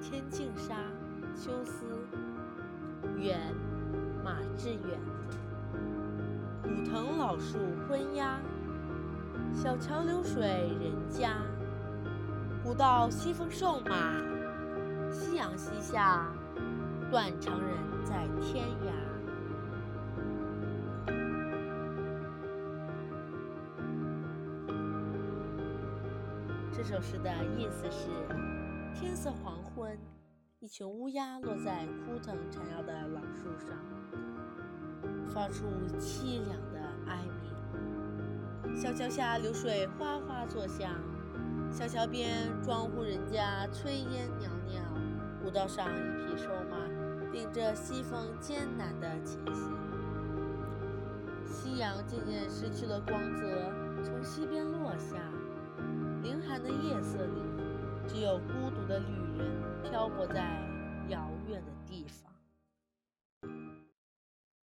天净沙·秋思。远，马致远。古藤老树昏鸦，小桥流水人家。古道西风瘦马，夕阳西下，断肠人在天涯。这首诗的意思是：天色黄昏，一群乌鸦落在枯藤缠绕的老树上，发出凄凉的哀鸣。小桥下流水哗哗作响，小桥边庄户人家炊烟袅袅，古道上一匹瘦马顶着西风艰难地前行。夕阳渐渐失去了光泽，从西边落有孤独的旅人漂泊在。